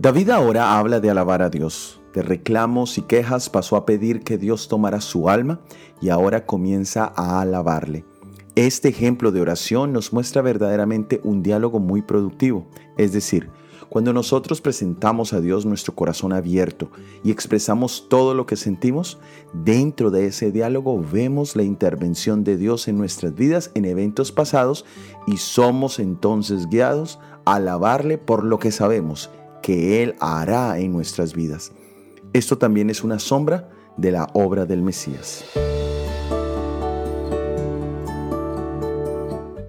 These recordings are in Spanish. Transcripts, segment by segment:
David ahora habla de alabar a Dios. De reclamos y quejas pasó a pedir que Dios tomara su alma y ahora comienza a alabarle. Este ejemplo de oración nos muestra verdaderamente un diálogo muy productivo, es decir, cuando nosotros presentamos a Dios nuestro corazón abierto y expresamos todo lo que sentimos, dentro de ese diálogo vemos la intervención de Dios en nuestras vidas en eventos pasados y somos entonces guiados a alabarle por lo que sabemos que Él hará en nuestras vidas. Esto también es una sombra de la obra del Mesías.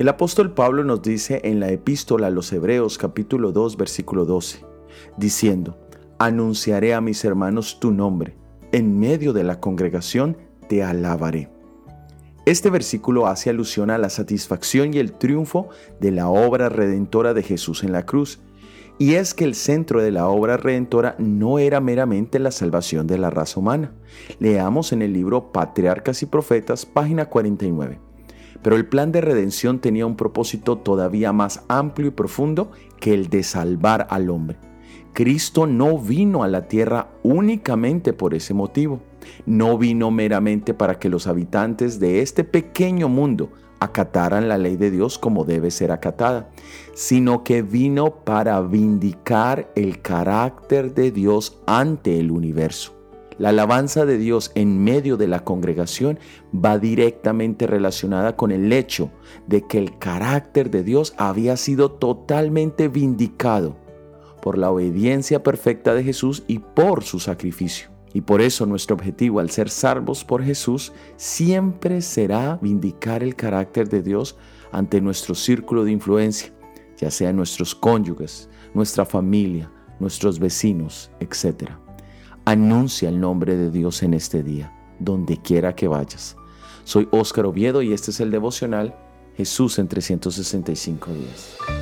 El apóstol Pablo nos dice en la epístola a los Hebreos capítulo 2 versículo 12, diciendo, anunciaré a mis hermanos tu nombre, en medio de la congregación te alabaré. Este versículo hace alusión a la satisfacción y el triunfo de la obra redentora de Jesús en la cruz y es que el centro de la obra redentora no era meramente la salvación de la raza humana. Leamos en el libro Patriarcas y Profetas, página 49. Pero el plan de redención tenía un propósito todavía más amplio y profundo que el de salvar al hombre. Cristo no vino a la tierra únicamente por ese motivo. No vino meramente para que los habitantes de este pequeño mundo acataran la ley de Dios como debe ser acatada, sino que vino para vindicar el carácter de Dios ante el universo. La alabanza de Dios en medio de la congregación va directamente relacionada con el hecho de que el carácter de Dios había sido totalmente vindicado por la obediencia perfecta de Jesús y por su sacrificio. Y por eso nuestro objetivo al ser salvos por Jesús siempre será vindicar el carácter de Dios ante nuestro círculo de influencia, ya sea nuestros cónyuges, nuestra familia, nuestros vecinos, etc. Anuncia el nombre de Dios en este día, donde quiera que vayas. Soy Óscar Oviedo y este es el devocional Jesús en 365 días.